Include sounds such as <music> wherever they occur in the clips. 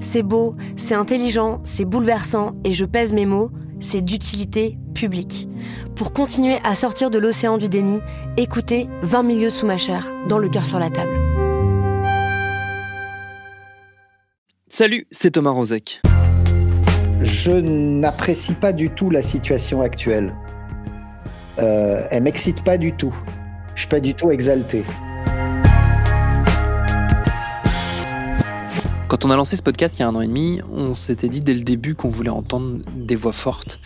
C'est beau, c'est intelligent, c'est bouleversant, et je pèse mes mots, c'est d'utilité publique. Pour continuer à sortir de l'océan du déni, écoutez 20 milieux sous ma chair, dans le cœur sur la table. Salut, c'est Thomas Rozek. Je n'apprécie pas du tout la situation actuelle. Euh, elle m'excite pas du tout. Je suis pas du tout exalté. Quand on a lancé ce podcast il y a un an et demi, on s'était dit dès le début qu'on voulait entendre des voix fortes,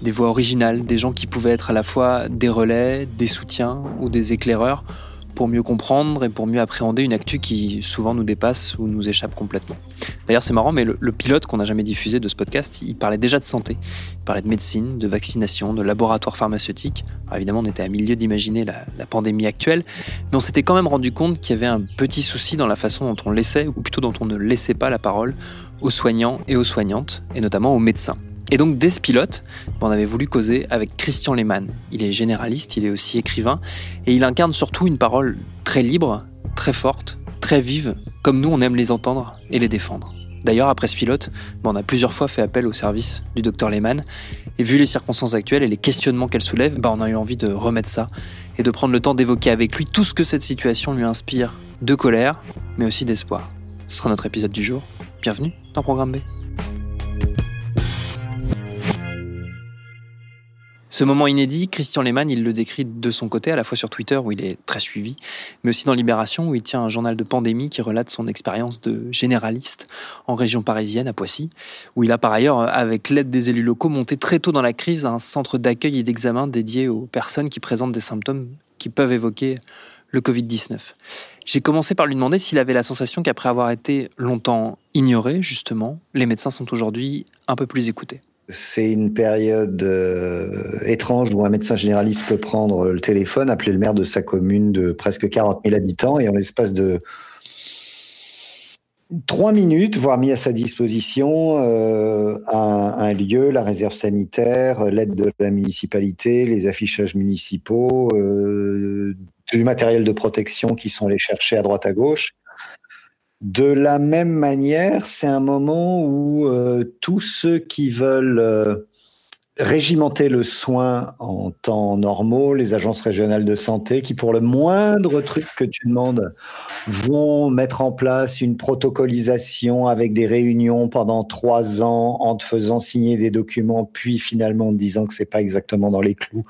des voix originales, des gens qui pouvaient être à la fois des relais, des soutiens ou des éclaireurs pour mieux comprendre et pour mieux appréhender une actu qui souvent nous dépasse ou nous échappe complètement. D'ailleurs, c'est marrant, mais le, pilote qu'on n'a jamais diffusé de ce podcast, il parlait déjà de santé. Il parlait de médecine, de vaccination, de laboratoire pharmaceutique. évidemment, on était à milieu d'imaginer la, pandémie actuelle, mais on s'était quand même rendu compte qu'il y avait un petit souci dans la façon dont on laissait, ou plutôt dont on ne laissait pas la parole aux soignants et aux soignantes, et notamment aux médecins. Et donc, dès ce pilote, on avait voulu causer avec Christian Lehmann. Il est généraliste, il est aussi écrivain, et il incarne surtout une parole très libre, très forte, très vive, comme nous on aime les entendre et les défendre. D'ailleurs, après ce pilote, on a plusieurs fois fait appel au service du docteur Lehmann, et vu les circonstances actuelles et les questionnements qu'elle soulève, bah, on a eu envie de remettre ça, et de prendre le temps d'évoquer avec lui tout ce que cette situation lui inspire de colère, mais aussi d'espoir. Ce sera notre épisode du jour. Bienvenue dans Programme B. Ce moment inédit, Christian Lehmann, il le décrit de son côté, à la fois sur Twitter où il est très suivi, mais aussi dans Libération où il tient un journal de pandémie qui relate son expérience de généraliste en région parisienne, à Poissy, où il a par ailleurs, avec l'aide des élus locaux, monté très tôt dans la crise un centre d'accueil et d'examen dédié aux personnes qui présentent des symptômes qui peuvent évoquer le Covid-19. J'ai commencé par lui demander s'il avait la sensation qu'après avoir été longtemps ignoré, justement, les médecins sont aujourd'hui un peu plus écoutés. C'est une période euh, étrange où un médecin généraliste peut prendre le téléphone, appeler le maire de sa commune de presque 40 000 habitants et en l'espace de trois minutes, voire mis à sa disposition euh, un, lieu, la réserve sanitaire, l'aide de la municipalité, les affichages municipaux, euh, du matériel de protection qui sont allés chercher à droite à gauche. De la même manière, c'est un moment où euh, tous ceux qui veulent euh, régimenter le soin en temps normaux, les agences régionales de santé, qui pour le moindre truc que tu demandes, vont mettre en place une protocolisation avec des réunions pendant trois ans en te faisant signer des documents, puis finalement en te disant que c'est pas exactement dans les clous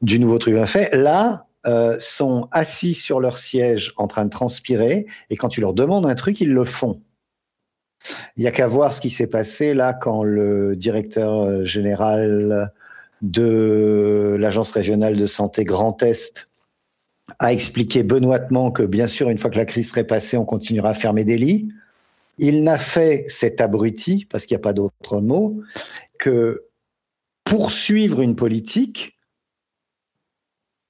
du nouveau truc à fait. Là, euh, sont assis sur leur siège en train de transpirer et quand tu leur demandes un truc, ils le font. Il n'y a qu'à voir ce qui s'est passé là quand le directeur euh, général de l'Agence régionale de santé Grand Est a expliqué benoîtement que bien sûr, une fois que la crise serait passée, on continuera à fermer des lits. Il n'a fait cet abruti, parce qu'il n'y a pas d'autre mot, que poursuivre une politique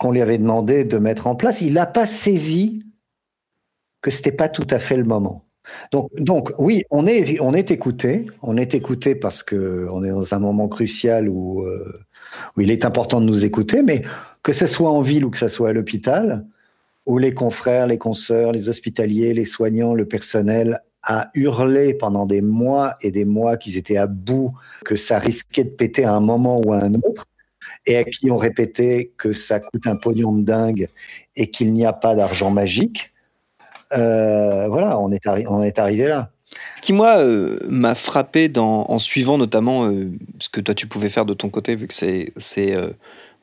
qu'on lui avait demandé de mettre en place, il n'a pas saisi que c'était pas tout à fait le moment. Donc, donc oui, on est, on est écouté, on est écouté parce que on est dans un moment crucial où, euh, où il est important de nous écouter, mais que ce soit en ville ou que ce soit à l'hôpital, où les confrères, les consoeurs, les hospitaliers, les soignants, le personnel a hurlé pendant des mois et des mois qu'ils étaient à bout, que ça risquait de péter à un moment ou à un autre et à qui ont répété que ça coûte un pognon de dingue et qu'il n'y a pas d'argent magique. Euh, voilà, on est, on arrivé là. qui, moi, euh, m'a frappé en suivant notamment euh, ce que toi tu pouvais faire de ton côté, vu que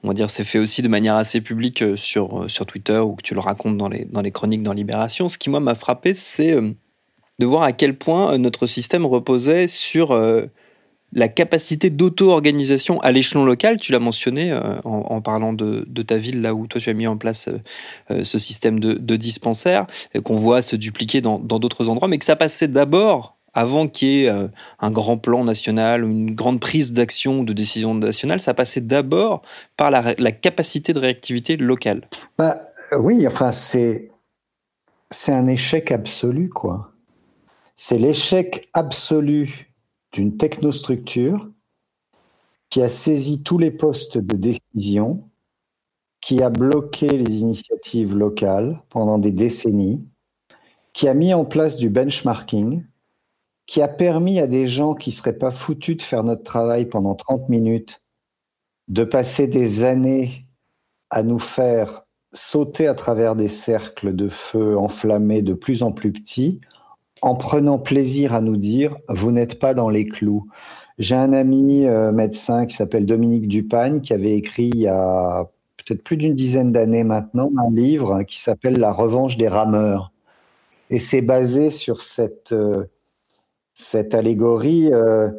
on c'est fait aussi de manière assez publique sur, sur Twitter ou que tu le racontes dans les, dans les chroniques dans Libération. Ce qui, moi, m'a frappé, c'est de voir à quel point notre système reposait sur la capacité d'auto-organisation à l'échelon local, tu l'as mentionné euh, en, parlant de, ta ville, là où toi tu as mis en place euh, euh, ce système de, de dispensaires, qu'on voit se dupliquer dans d'autres endroits, mais que ça passait d'abord, avant qu'il y ait un grand plan national ou une grande prise d'action, de décision nationale, ça passait d'abord par la, la, capacité de réactivité locale. Bah, oui, enfin c'est c'est un échec absolu, quoi. C'est l'échec absolu d'une technostructure qui a saisi tous les postes de décision, qui a bloqué les initiatives locales pendant des décennies, qui a mis en place du benchmarking, qui a permis à des gens qui ne seraient pas foutus de faire notre travail pendant 30 minutes, de passer des années à nous faire sauter à travers des cercles de feu enflammés de plus en plus petits, en prenant plaisir à nous dire vous n'êtes pas dans les clous. J'ai un ami euh, médecin qui s'appelle Dominique Dupagne qui avait écrit il y a peut-être plus d'une dizaine d'années maintenant un livre qui s'appelle La revanche des rameurs. Et c'est basé sur cette, euh, cette allégorie. Euh,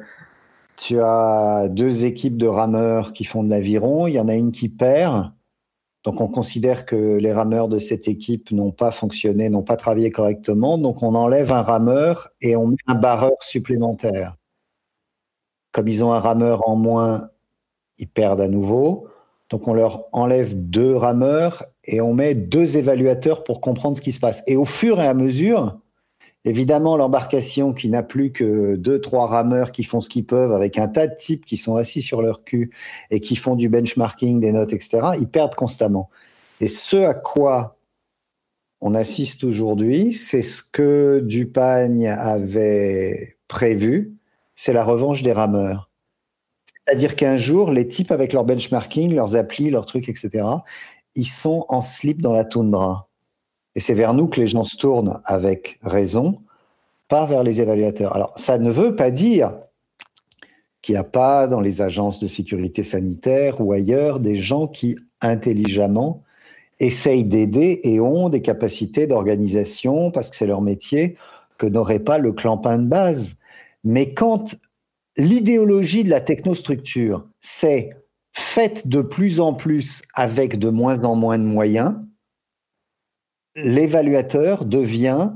tu as deux équipes de rameurs qui font de l'aviron, il y en a une qui perd, donc on considère que les rameurs de cette équipe n'ont pas fonctionné, n'ont pas travaillé correctement. Donc on enlève un rameur et on met un barreur supplémentaire. Comme ils ont un rameur en moins, ils perdent à nouveau. Donc on leur enlève deux rameurs et on met deux évaluateurs pour comprendre ce qui se passe. Et au fur et à mesure, Évidemment, l'embarcation qui n'a plus que deux, trois rameurs qui font ce qu'ils peuvent avec un tas de types qui sont assis sur leur cul et qui font du benchmarking, des notes, etc., ils perdent constamment. Et ce à quoi on assiste aujourd'hui, c'est ce que Dupagne avait prévu, c'est la revanche des rameurs. C'est-à-dire qu'un jour, les types avec leur benchmarking, leurs applis, leurs trucs, etc., ils sont en slip dans la toundra. Et c'est vers nous que les gens se tournent avec raison, pas vers les évaluateurs. Alors, ça ne veut pas dire qu'il n'y a pas dans les agences de sécurité sanitaire ou ailleurs des gens qui intelligemment essayent d'aider et ont des capacités d'organisation parce que c'est leur métier que n'aurait pas le clampin de base. Mais quand l'idéologie de la technostructure, c'est faite de plus en plus avec de moins en moins de moyens, l'évaluateur devient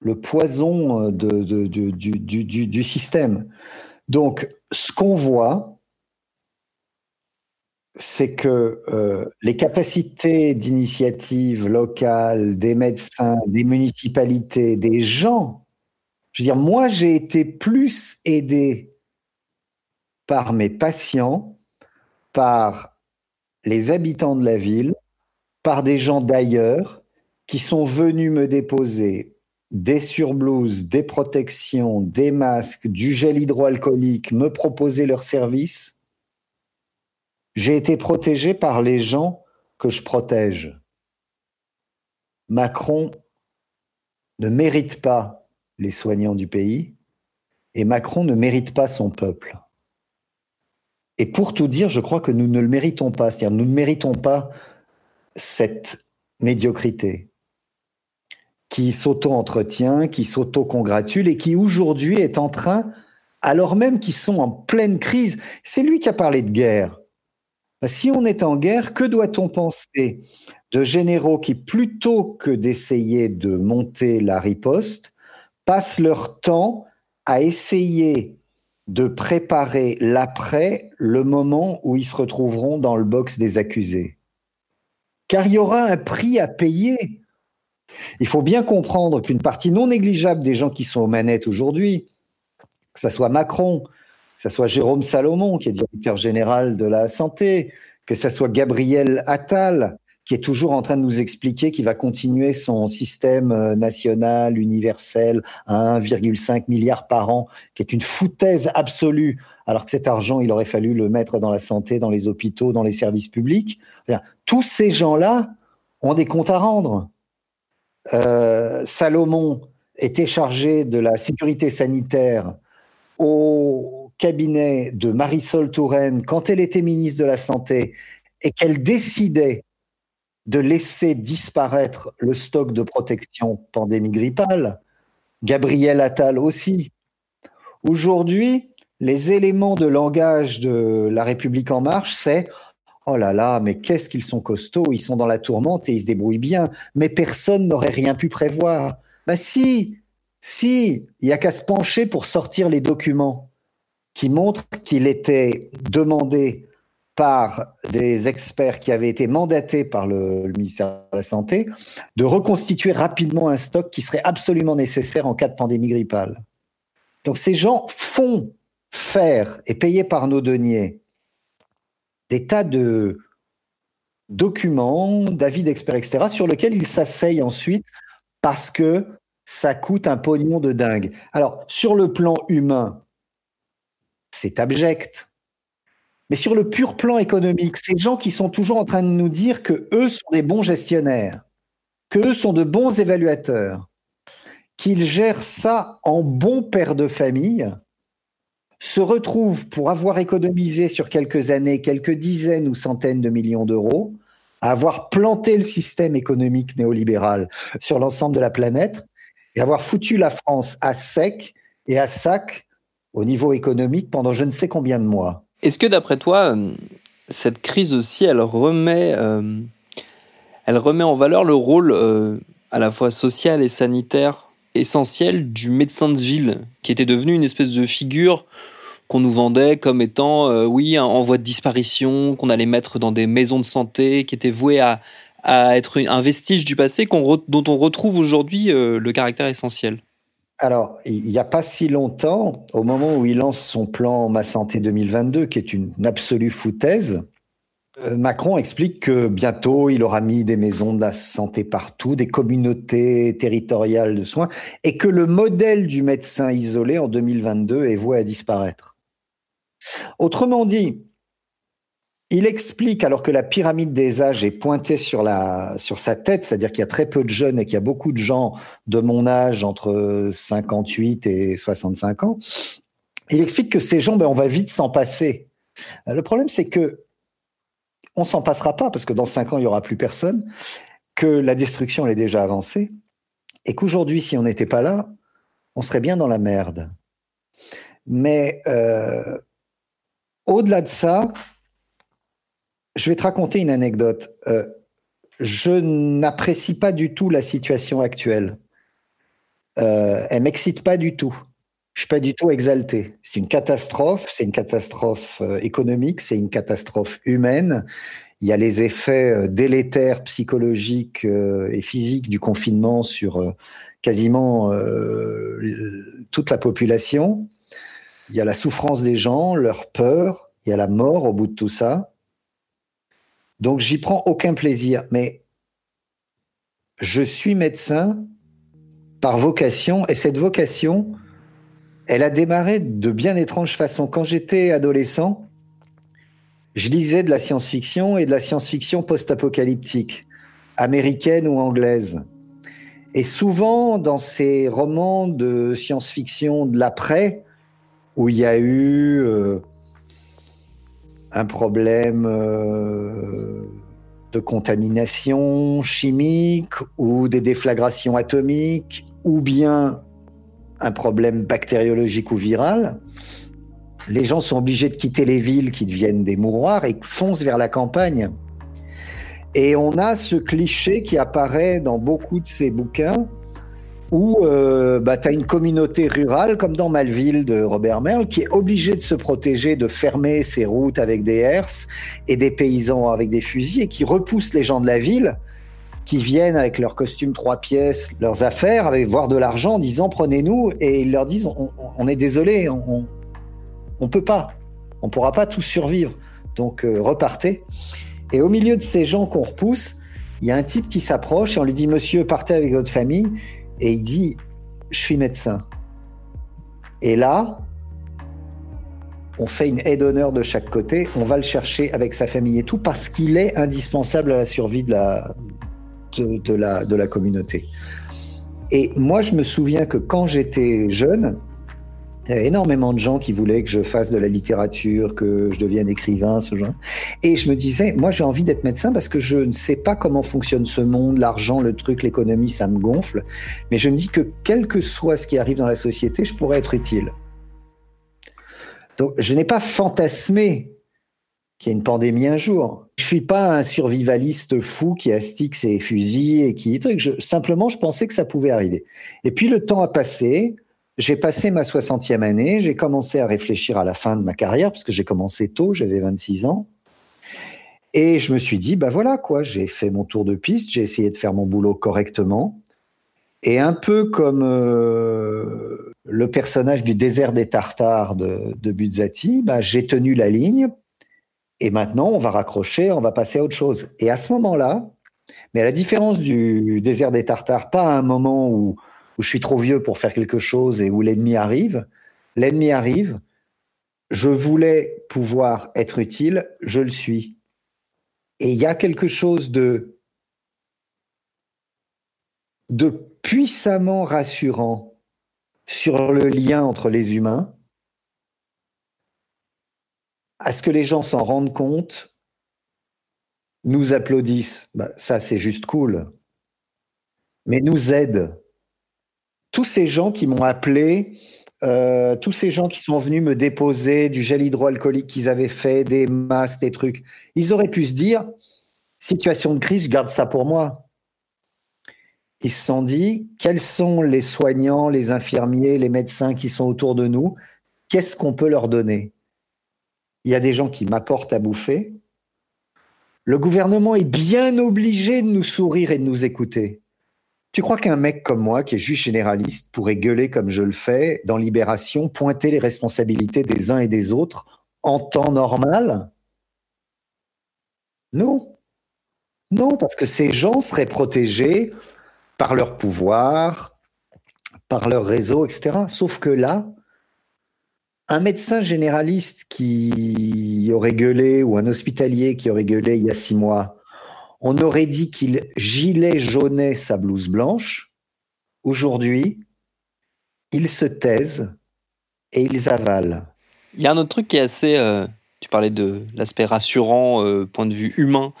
le poison de, du, système. Donc, ce qu'on voit, c'est que euh, les capacités d'initiative locale des médecins, des municipalités, des gens, je veux dire, moi, j'ai été plus aidé par mes patients, par les habitants de la ville, par des gens d'ailleurs qui sont venus me déposer des surblouses, des protections, des masques, du gel hydroalcoolique, me proposer leurs services. J'ai été protégé par les gens que je protège. Macron ne mérite pas les soignants du pays et Macron ne mérite pas son peuple. Et pour tout dire, je crois que nous ne le méritons pas. C'est-à-dire, nous ne méritons pas cette médiocrité qui s'auto-entretient, qui s'auto-congratule et qui aujourd'hui est en train, alors même qu'ils sont en pleine crise, c'est lui qui a parlé de guerre. Bah, si on est en guerre, que doit-on penser de généraux qui, plutôt que d'essayer de monter la riposte, passent leur temps à essayer de préparer l'après, le moment où ils se retrouveront dans le box des accusés? Car il y aura un prix à payer. Il faut bien comprendre qu'une partie non négligeable des gens qui sont aux manettes aujourd'hui, que ce soit Macron, que ce soit Jérôme Salomon, qui est directeur général de la santé, que ce soit Gabriel Attal, qui est toujours en train de nous expliquer qu'il va continuer son système euh, national universel à 1,5 milliard par an, qui est une foutaise absolue, alors que cet argent, il aurait fallu le mettre dans la santé, dans les hôpitaux, dans les services publics. Tous ces gens-là ont des comptes à rendre. Euh, Salomon, était chargé de la sécurité sanitaire au cabinet de Marisol Touraine quand elle était ministre de la Santé et qu'elle décidait de laisser disparaître le stock de protection pandémie grippale, Gabriel Attal aussi. Aujourd'hui, les éléments de langage de La République en marche, c'est Oh là là, mais qu'est-ce qu'ils sont costauds, ils sont dans la tourmente et ils se débrouillent bien, mais personne n'aurait rien pu prévoir. Ben si, si, il y a qu'à se pencher pour sortir les documents qui montrent qu'il était demandé par des experts qui avaient été mandatés par le, ministère de la Santé de reconstituer rapidement un stock qui serait absolument nécessaire en cas de pandémie grippale. Donc ces gens font faire et payer par nos deniers des tas de documents, d'avis d'experts, etc., sur lesquels ils s'asseyent ensuite parce que ça coûte un pognon de dingue. Alors, sur le plan humain, c'est abject. Mais sur le pur plan économique, ces gens qui sont toujours en train de nous dire que eux sont des bons gestionnaires, que eux sont de bons évaluateurs, qu'ils gèrent ça en bons pères de famille, se retrouvent pour avoir économisé sur quelques années quelques dizaines ou centaines de millions d'euros, à avoir planté le système économique néolibéral sur l'ensemble de la planète et avoir foutu la France à sec et à sac au niveau économique pendant je ne sais combien de mois. Est-ce que d'après toi, euh, cette crise aussi, elle remet, euh, elle remet en valeur le rôle euh, à la fois social et sanitaire essentiel du médecin de ville, qui était devenu une espèce de figure qu'on nous vendait comme étant, oui, en voie de disparition, qu'on allait mettre dans des maisons de santé, qui était voué à, à être un vestige du passé dont on retrouve aujourd'hui le caractère essentiel? Alors, il n'y a pas si longtemps, au moment où il lance son plan Ma Santé 2022, qui est une absolue foutaise, euh, Macron explique que bientôt il aura mis des maisons de la santé partout, des communautés territoriales de soins, et que le modèle du médecin isolé en 2022 est voué à disparaître. Autrement dit, il explique, alors que la pyramide des âges est pointée sur, la, sur sa tête, c'est-à-dire qu'il y a très peu de jeunes et qu'il y a beaucoup de gens de mon âge entre 58 et 65 ans, il explique que ces gens, ben, on va vite s'en passer. Le problème, c'est que on s'en passera pas parce que dans cinq ans, il y aura plus personne, que la destruction elle est déjà avancée et qu'aujourd'hui, si on n'était pas là, on serait bien dans la merde. Mais euh, au-delà de ça, je vais te raconter une anecdote. Euh, je n'apprécie pas du tout la situation actuelle. Euh, elle m'excite pas du tout. Je suis pas du tout exalté. C'est une catastrophe. C'est une catastrophe euh, économique. C'est une catastrophe humaine. Il y a les effets euh, délétères psychologiques et physiques du confinement sur quasiment toute la population. Il y a la souffrance des gens, leur peur. Il y a la mort au bout de tout ça. Donc j'y prends aucun plaisir. Mais je suis médecin par vocation et cette vocation, elle a démarré de bien étranges façons. Quand j'étais adolescent, je lisais de la science-fiction et de la science-fiction post-apocalyptique, américaine ou anglaise. Et souvent, dans ces romans de science-fiction de l'après, où il y a eu euh, un problème euh, de contamination chimique ou des déflagrations atomiques ou bien un problème bactériologique ou viral, les gens sont obligés de quitter les villes qui deviennent des mouroirs et foncent vers la campagne. Et on a ce cliché qui apparaît dans beaucoup de ces bouquins où euh, bah, tu as une communauté rurale, comme dans Malville de Robert Merle, qui est obligée de se protéger, de fermer ses routes avec des herses et des paysans avec des fusils, et qui repousse les gens de la ville qui viennent avec leurs costumes trois pièces, leurs affaires, avec voir de l'argent, en disant prenez-nous, et ils leur disent on, est désolé, on, on peut pas, on pourra pas tous survivre, donc euh, repartez. Et au milieu de ces gens qu'on repousse, il y a un type qui s'approche et on lui dit Monsieur, partez avec votre famille et il dit Je suis médecin. Et là, on fait une aide d'honneur de chaque côté, on va le chercher avec sa famille et tout, parce qu'il est indispensable à la survie de la, de, la, de la communauté. Et moi, je me souviens que quand j'étais jeune, il y avait énormément de gens qui voulaient que je fasse de la littérature, que je devienne écrivain, ce genre. Et je me disais, moi j'ai envie d'être médecin parce que je ne sais pas comment fonctionne ce monde, l'argent, le truc, l'économie, ça me gonfle. Mais je me dis que quel que soit ce qui arrive dans la société, je pourrais être utile. Donc je n'ai pas fantasmé qu'il y ait une pandémie un jour. Je suis pas un survivaliste fou qui astique ses fusils et qui. Je, simplement, je pensais que ça pouvait arriver. Et puis le temps a passé. J'ai passé ma 60e année, j'ai commencé à réfléchir à la fin de ma carrière, parce que j'ai commencé tôt, j'avais 26 ans. Et je me suis dit, bah voilà quoi, j'ai fait mon tour de piste, j'ai essayé de faire mon boulot correctement. Et un peu comme euh, le personnage du désert des Tartares de, de Buzzati, bah, j'ai tenu la ligne. Et maintenant, on va raccrocher, on va passer à autre chose. Et à ce moment-là, mais à la différence du désert des Tartares, pas à un moment où où je suis trop vieux pour faire quelque chose et où l'ennemi arrive. L'ennemi arrive. Je voulais pouvoir être utile, je le suis. Et il y a quelque chose de, de puissamment rassurant sur le lien entre les humains, à ce que les gens s'en rendent compte, nous applaudissent, bah, ça c'est juste cool, mais nous aident tous ces gens qui m'ont appelé, euh, tous ces gens qui sont venus me déposer du gel hydroalcoolique qu'ils avaient fait, des masques, des trucs, ils auraient pu se dire, situation de crise, je garde ça pour moi. Ils se sont dit, quels sont les soignants, les infirmiers, les médecins qui sont autour de nous? Qu'est-ce qu'on peut leur donner? Il y a des gens qui m'apportent à bouffer. Le gouvernement est bien obligé de nous sourire et de nous écouter. Tu crois qu'un mec comme moi, qui est juge généraliste, pourrait gueuler comme je le fais dans Libération, pointer les responsabilités des uns et des autres en temps normal? Non. Non, parce que ces gens seraient protégés par leur pouvoir, par leur réseau, etc. Sauf que là, un médecin généraliste qui aurait gueulé ou un hospitalier qui aurait gueulé il y a six mois on aurait dit qu'il gilet jaunait sa blouse blanche. Aujourd'hui, ils se taisent et ils avalent. Il y a un autre truc qui est assez. Euh, tu parlais de l'aspect rassurant, euh, point de vue humain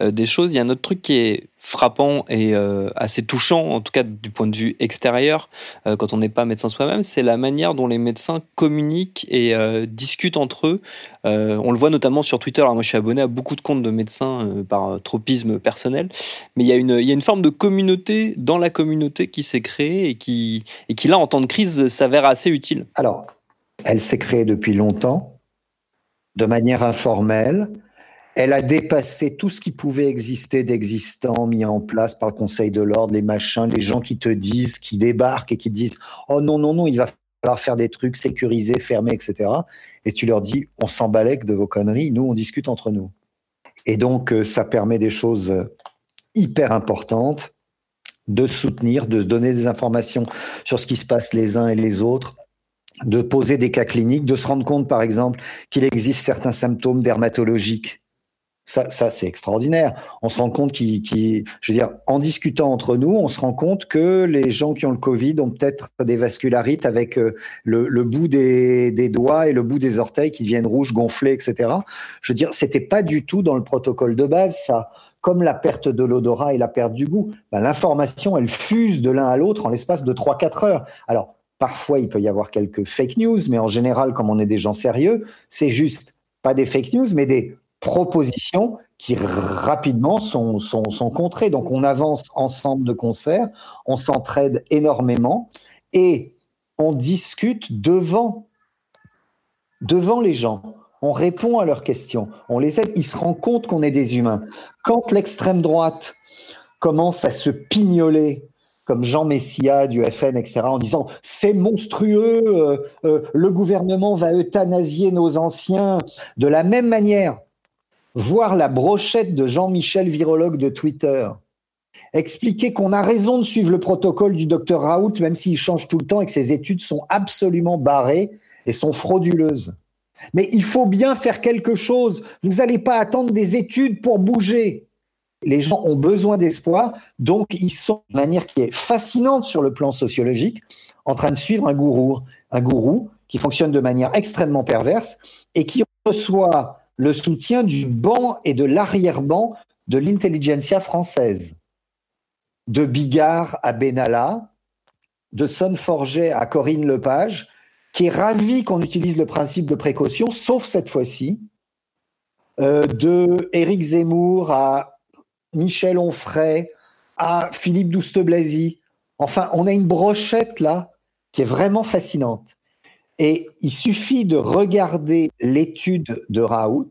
euh, des choses. Il y a un autre truc qui est frappant et euh, assez touchant, en tout cas du point de vue extérieur, quand on n'est pas médecin soi-même, c'est la manière dont les médecins communiquent et discutent entre eux. on le voit notamment sur Twitter. Alors moi, je suis abonné à beaucoup de comptes de médecins par tropisme personnel, mais il y, a une, il y a une forme de communauté dans la communauté qui s'est créée et qui, et qui, là, en temps de crise, s'avère assez utile. Alors, elle s'est créée depuis longtemps, de manière informelle elle a dépassé tout ce qui pouvait exister d'existant, mis en place par le Conseil de l'ordre, les machins, les gens qui te disent, qui débarquent et qui disent Oh non, non, non, il va falloir faire des trucs sécurisés, fermés, etc. Et tu leur dis On s'en de vos conneries, nous, on discute entre nous. Et donc, euh, ça permet des choses euh, hyper importantes de soutenir, de se donner des informations sur ce qui se passe les uns et les autres, de poser des cas cliniques, de se rendre compte, par exemple, qu'il existe certains symptômes dermatologiques ça, ça c'est extraordinaire. On se rend compte qu'il, je veux dire, en discutant entre nous, on se rend compte que les gens qui ont le Covid ont peut-être des vascularites avec euh, le, le bout des, des, doigts et le bout des orteils qui deviennent rouges, gonflés, etc. Je veux dire, c'était pas du tout dans le protocole de base, ça. Comme la perte de l'odorat et la perte du goût, ben, l'information, elle fuse de l'un à l'autre en l'espace de 3-4 heures. Alors, parfois, il peut y avoir quelques fake news, mais en général, comme on est des gens sérieux, c'est juste pas des fake news, mais des propositions qui rapidement sont, sont, sont contrées. Donc on avance ensemble de concert, on s'entraide énormément et on discute devant, devant les gens. On répond à leurs questions, on les aide, ils se rendent compte qu'on est des humains. Quand l'extrême droite commence à se pignoler comme Jean Messia du FN, etc., en disant c'est monstrueux, euh, euh, le gouvernement va euthanasier nos anciens. De la même manière, voir la brochette de Jean-Michel, virologue de Twitter, expliquer qu'on a raison de suivre le protocole du docteur Raoult, même s'il change tout le temps et que ses études sont absolument barrées et sont frauduleuses. Mais il faut bien faire quelque chose. Vous n'allez pas attendre des études pour bouger. Les gens ont besoin d'espoir, donc ils sont de manière qui est fascinante sur le plan sociologique, en train de suivre un gourou, qui fonctionne de manière extrêmement perverse et qui reçoit le soutien du banc et de l'arrière-banc de l'intelligentsia française. De Bigard à Benalla, de Sonneforget à Corinne Lepage, qui est ravi qu'on utilise le principe de précaution, sauf cette fois-ci, euh, de Éric Zemmour à Michel Onfray à Philippe Douste-Blazy. Enfin, on a une brochette là qui est vraiment fascinante. Et il suffit de regarder l'étude de Raoult,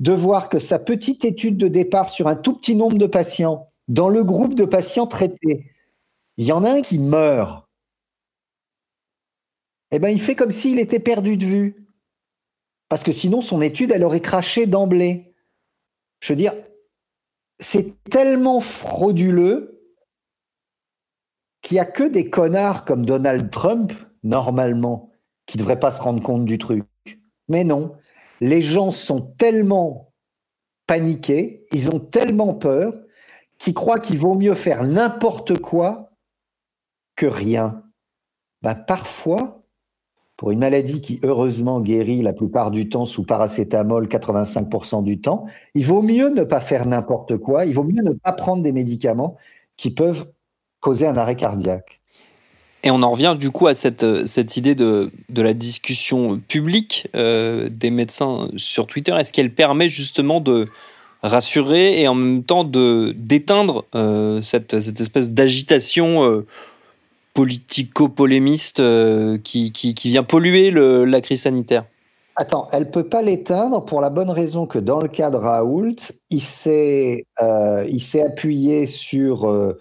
de voir que sa petite étude de départ sur un tout petit nombre de patients, dans le groupe de patients traités, il y en a un qui meurt. Eh bien, il fait comme s'il était perdu de vue. Parce que sinon, son étude, elle aurait craché d'emblée. Je veux dire, c'est tellement frauduleux qu'il n'y a que des connards comme Donald Trump, normalement, qui ne devraient pas se rendre compte du truc. Mais non, les gens sont tellement paniqués, ils ont tellement peur, qu'ils croient qu'il vaut mieux faire n'importe quoi que rien. Ben, parfois, pour une maladie qui heureusement guérit la plupart du temps sous paracétamol 85% du temps, il vaut mieux ne pas faire n'importe quoi, il vaut mieux ne pas prendre des médicaments qui peuvent causer un arrêt cardiaque. Et on en revient du coup à cette, euh, cette idée de, de la discussion publique euh, des médecins sur Twitter. Est-ce qu'elle permet justement de rassurer et en même temps de d'éteindre euh, cette, cette, espèce d'agitation politico-polémiste qui, qui, qui, vient polluer la crise sanitaire Attends, elle peut pas l'éteindre pour la bonne raison que dans le cas de Raoult, il s'est il s'est appuyé sur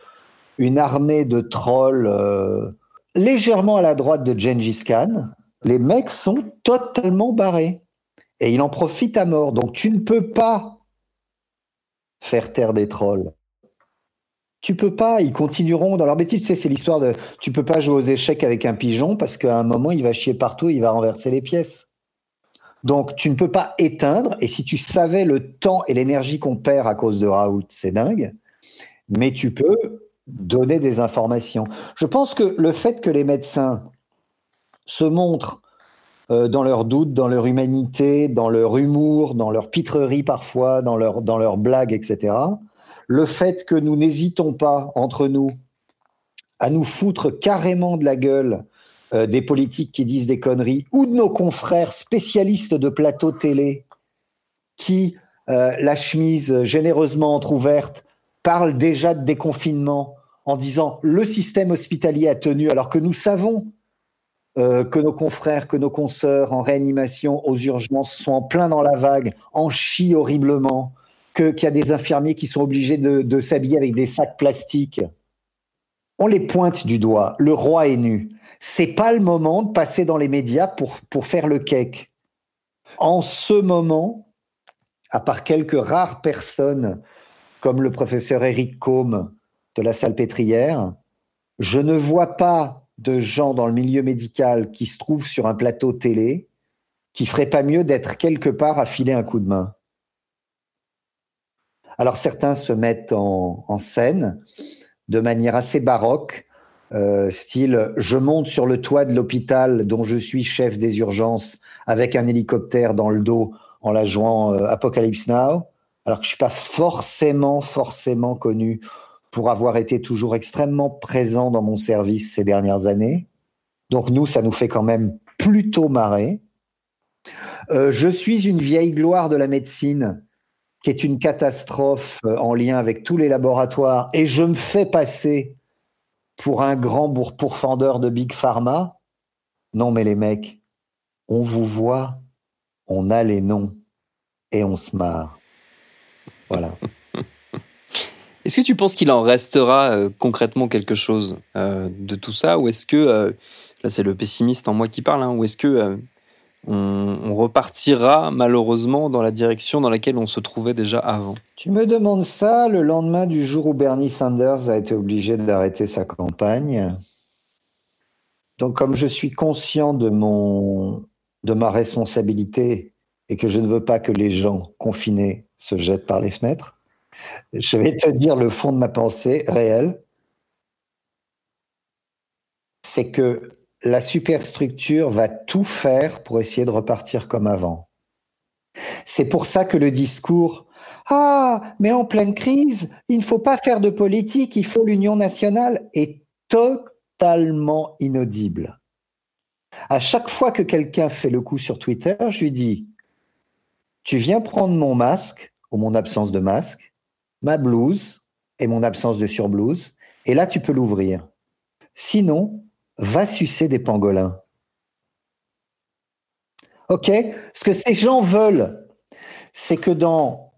une armée de trolls légèrement à la droite de Gengis Khan, les mecs sont totalement barrés. Et il en profite à mort. Donc tu ne peux pas faire taire des trolls. Tu peux pas, ils continueront dans leur bêtise. Tu sais, c'est l'histoire de tu peux pas jouer aux échecs avec un pigeon parce qu'à un moment, il va chier partout, il va renverser les pièces. Donc, tu ne peux pas éteindre. Et si tu savais le temps et l'énergie qu'on perd à cause de Raoult, c'est dingue. Mais tu peux donner des informations. Je pense que le fait que les médecins se montrent euh, dans leurs doutes, dans leur humanité, dans leur humour, dans leur pitrerie parfois, dans leur, dans leurs blagues, etc., le fait que nous n'hésitons pas entre nous à nous foutre carrément de la gueule euh, des politiques qui disent des conneries ou de nos confrères spécialistes de plateau télé qui, euh, la chemise généreusement entr'ouverte, parlent déjà de déconfinement en disant le système hospitalier a tenu, alors que nous savons euh, que nos confrères, que nos consoeurs en réanimation aux urgences sont en plein dans la vague, en chient horriblement, qu'il y a des infirmiers qui sont obligés de, s'habiller avec des sacs plastiques. On les pointe du doigt. Le roi est nu. C'est pas le moment de passer dans les médias pour, pour faire le cake. En ce moment, à part quelques rares personnes comme le professeur Eric Combe de la salpêtrière, je ne vois pas de gens dans le milieu médical qui se trouvent sur un plateau télé qui ferait pas mieux d'être quelque part à filer un coup de main. Alors certains se mettent en, scène de manière assez baroque, euh, style je monte sur le toit de l'hôpital dont je suis chef des urgences avec un hélicoptère dans le dos en la jouant euh, Apocalypse Now, alors que je suis pas forcément forcément connu pour avoir été toujours extrêmement présent dans mon service ces dernières années. Donc nous, ça nous fait quand même plutôt marrer. Euh, je suis une vieille gloire de la médecine qui est une catastrophe euh, en lien avec tous les laboratoires et je me fais passer pour un grand pourfendeur de Big Pharma. Non mais les mecs, on vous voit, on a les noms et on se marre. Voilà. <laughs> Est-ce que tu penses qu'il en restera euh, concrètement quelque chose euh, de tout ça? Ou est-ce que, là c'est le pessimiste en moi qui parle, hein, ou est-ce que on, repartira malheureusement dans la direction dans laquelle on se trouvait déjà avant Tu me demandes ça le lendemain du jour où Bernie Sanders a été obligé d'arrêter sa campagne. Donc comme je suis conscient de, mon, de ma responsabilité et que je ne veux pas que les gens confinés se jettent par les fenêtres, Je vais te dire le fond de ma pensée réelle. C'est que la superstructure va tout faire pour essayer de repartir comme avant. C'est pour ça que le discours Ah, mais en pleine crise, il ne faut pas faire de politique, il faut l'union nationale est totalement inaudible. À chaque fois que quelqu'un fait le coup sur Twitter, je lui dis Tu viens prendre mon masque ou mon absence de masque, ma blouse et mon absence de surblouse, et là tu peux l'ouvrir. Sinon, va sucer des pangolins. OK? Ce que ces gens veulent, c'est que dans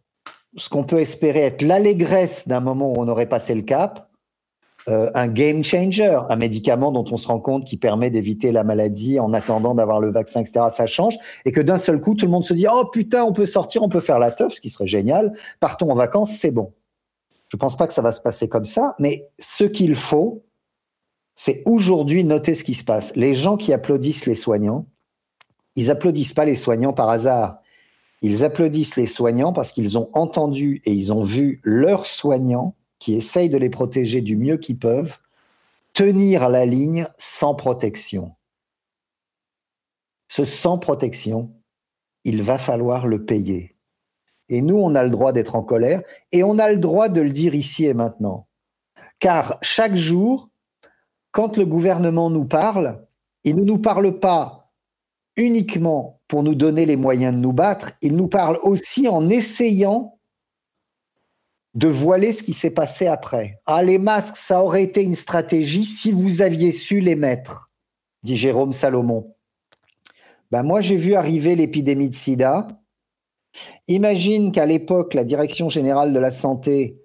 ce qu'on peut espérer être l'allégresse d'un moment où on aurait passé le cap, euh, un game changer, un médicament dont on se rend compte qui permet d'éviter la maladie en attendant d'avoir le vaccin, etc., ça change, et que d'un seul coup, tout le monde se dit, oh putain, on peut sortir, on peut faire la teuf, ce qui serait génial, partons en vacances, c'est bon. Je pense pas que ça va se passer comme ça, mais ce qu'il faut, c'est aujourd'hui noter ce qui se passe. Les gens qui applaudissent les soignants, ils applaudissent pas les soignants par hasard. Ils applaudissent les soignants parce qu'ils ont entendu et ils ont vu leurs soignants qui essayent de les protéger du mieux qu'ils peuvent tenir la ligne sans protection. Ce sans protection, il va falloir le payer. Et nous, on a le droit d'être en colère et on a le droit de le dire ici et maintenant. Car chaque jour, quand le gouvernement nous parle, il ne nous parle pas uniquement pour nous donner les moyens de nous battre, il nous parle aussi en essayant de voiler ce qui s'est passé après. Ah, les masques, ça aurait été une stratégie si vous aviez su les mettre, dit Jérôme Salomon. Ben moi, j'ai vu arriver l'épidémie de sida. Imagine qu'à l'époque, la Direction générale de la santé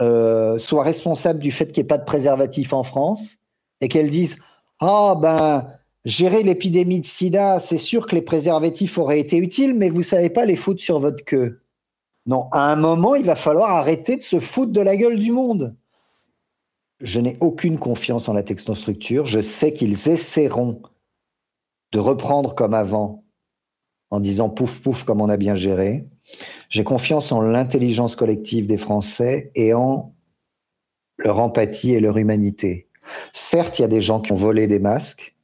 euh, soit responsable du fait qu'il n'y ait pas de préservatif en France et qu'elles disent Ah, ben, gérer l'épidémie de sida, c'est sûr que les préservatifs auraient été utiles, mais vous savez pas les foutre sur votre queue. Non, à un moment, il va falloir arrêter de se foutre de la gueule du monde. Je n'ai aucune confiance en la technostructure. Je sais qu'ils essaieront de reprendre comme avant en disant pouf pouf comme on a bien géré. J'ai confiance en l'intelligence collective des Français et en leur empathie et leur humanité. Certes, il y a des gens qui ont volé des masques.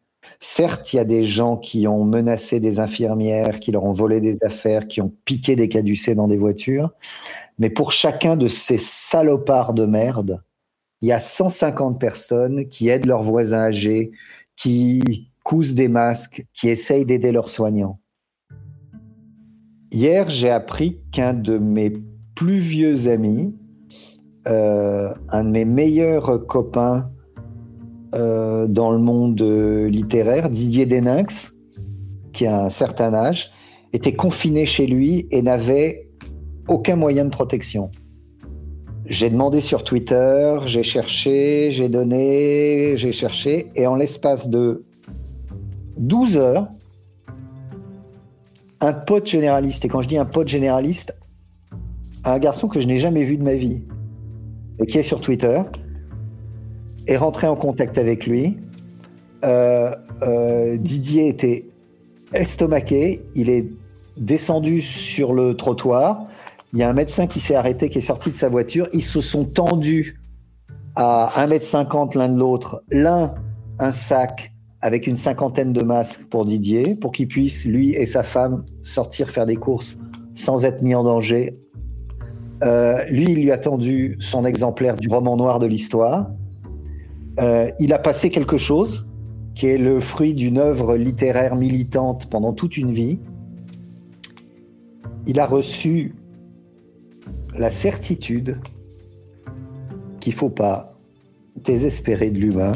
Certes, il y a des gens qui ont menacé des infirmières, qui leur ont volé des affaires, qui ont piqué des caducées dans des voitures. Mais pour chacun de ces salopards de merde, il y a 150 personnes qui aident leurs voisins âgés, qui cousent des masques, qui essayent d'aider leurs soignants. Hier, j'ai appris qu'un de mes plus vieux amis, euh, un de mes meilleurs copains euh, dans le monde euh, littéraire, Didier Deninx, qui a un certain âge, était confiné chez lui et n'avait aucun moyen de protection. J'ai demandé sur Twitter, j'ai cherché, j'ai donné, j'ai cherché, et en l'espace de 12 heures, un pote généraliste, et quand je dis un pote généraliste, un garçon que je n'ai jamais vu de ma vie, et qui est sur Twitter, est rentré en contact avec lui. Euh, euh, Didier était estomaqué, il est descendu sur le trottoir. Il y a un médecin qui s'est arrêté, qui est sorti de sa voiture. Ils se sont tendus à 1m50 l'un de l'autre. L'un, un sac avec une cinquantaine de masques pour Didier, pour qu'il puisse, lui et sa femme, sortir faire des courses sans être mis en danger. Euh, lui, il lui a tendu son exemplaire du roman noir de l'histoire. Euh, il a passé quelque chose qui est le fruit d'une œuvre littéraire militante pendant toute une vie. Il a reçu la certitude qu'il ne faut pas désespérer de l'humain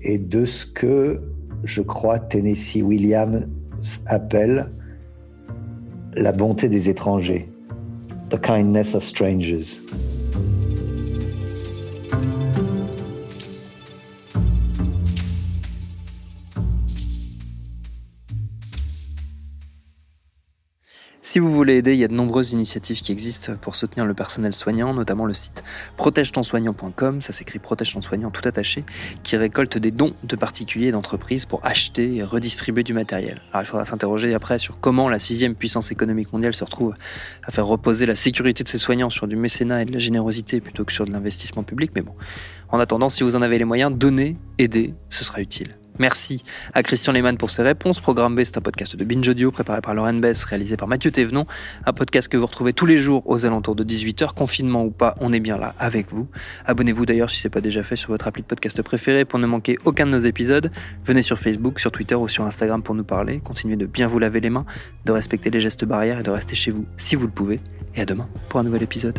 et de ce que je crois Tennessee Williams appelle la bonté des étrangers, the kindness of strangers. Si vous voulez aider, il y a de nombreuses initiatives qui existent pour soutenir le personnel soignant, notamment le site protège-ton-soignant.com, ça s'écrit protège-ton-soignant tout attaché, qui récolte des dons de particuliers et d'entreprises pour acheter et redistribuer du matériel. Alors il faudra s'interroger après sur comment la sixième puissance économique mondiale se retrouve à faire reposer la sécurité de ses soignants sur du mécénat et de la générosité plutôt que sur de l'investissement public, mais bon. En attendant, si vous en avez les moyens, donnez, aidez, ce sera utile. Merci à Christian Lehmann pour ses réponses. Programme B, c'est un podcast de Binge Audio préparé par Lauren Bess, réalisé par Mathieu Thévenon. Un podcast que vous retrouvez tous les jours aux alentours de 18h. Confinement ou pas, on est bien là avec vous. Abonnez-vous d'ailleurs si ce n'est pas déjà fait sur votre appli de podcast préféré pour ne manquer aucun de nos épisodes. Venez sur Facebook, sur Twitter ou sur Instagram pour nous parler. Continuez de bien vous laver les mains, de respecter les gestes barrières et de rester chez vous si vous le pouvez. Et à demain pour un nouvel épisode.